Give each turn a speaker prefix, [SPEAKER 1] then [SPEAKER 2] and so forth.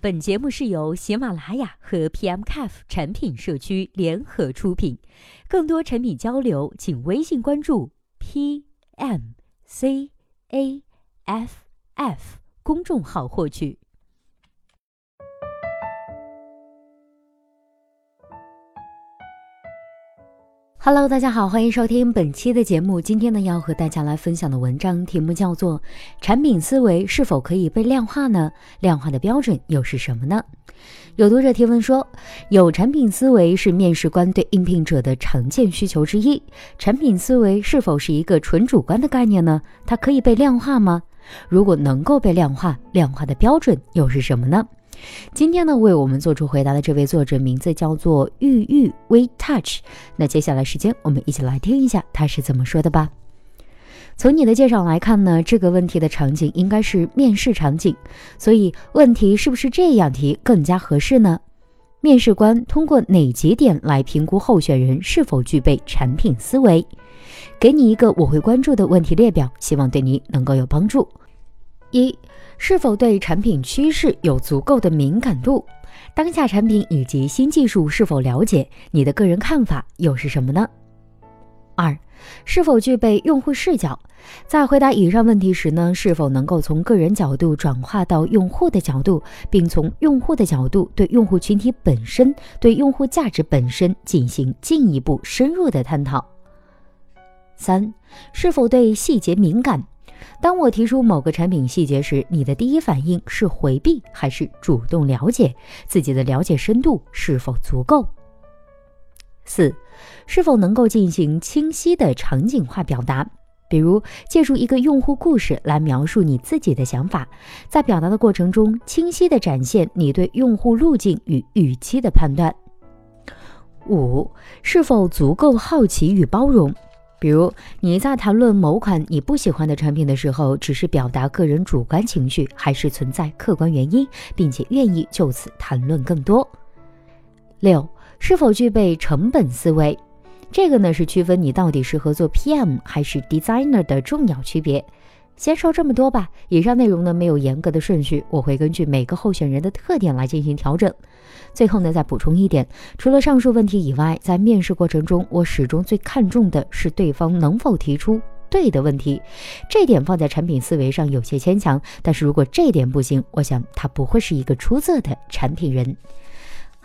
[SPEAKER 1] 本节目是由喜马拉雅和 PMCAF 产品社区联合出品，更多产品交流，请微信关注 PMCAF 公众号获取。Hello，大家好，欢迎收听本期的节目。今天呢，要和大家来分享的文章题目叫做《产品思维是否可以被量化呢？量化的标准又是什么呢？》有读者提问说，有产品思维是面试官对应聘者的常见需求之一。产品思维是否是一个纯主观的概念呢？它可以被量化吗？如果能够被量化，量化的标准又是什么呢？今天呢，为我们做出回答的这位作者名字叫做玉玉 We Touch。那接下来时间，我们一起来听一下他是怎么说的吧。从你的介绍来看呢，这个问题的场景应该是面试场景，所以问题是不是这样提更加合适呢？面试官通过哪几点来评估候选人是否具备产品思维？给你一个我会关注的问题列表，希望对你能够有帮助。一是否对产品趋势有足够的敏感度？当下产品以及新技术是否了解？你的个人看法又是什么呢？二，是否具备用户视角？在回答以上问题时呢，是否能够从个人角度转化到用户的角度，并从用户的角度对用户群体本身、对用户价值本身进行进一步深入的探讨？三，是否对细节敏感？当我提出某个产品细节时，你的第一反应是回避还是主动了解？自己的了解深度是否足够？四，是否能够进行清晰的场景化表达？比如借助一个用户故事来描述你自己的想法，在表达的过程中，清晰的展现你对用户路径与预期的判断。五，是否足够好奇与包容？比如你在谈论某款你不喜欢的产品的时候，只是表达个人主观情绪，还是存在客观原因，并且愿意就此谈论更多？六，是否具备成本思维？这个呢是区分你到底适合做 PM 还是 Designer 的重要区别。先说这么多吧。以上内容呢没有严格的顺序，我会根据每个候选人的特点来进行调整。最后呢再补充一点，除了上述问题以外，在面试过程中，我始终最看重的是对方能否提出对的问题。这点放在产品思维上有些牵强，但是如果这点不行，我想他不会是一个出色的产品人。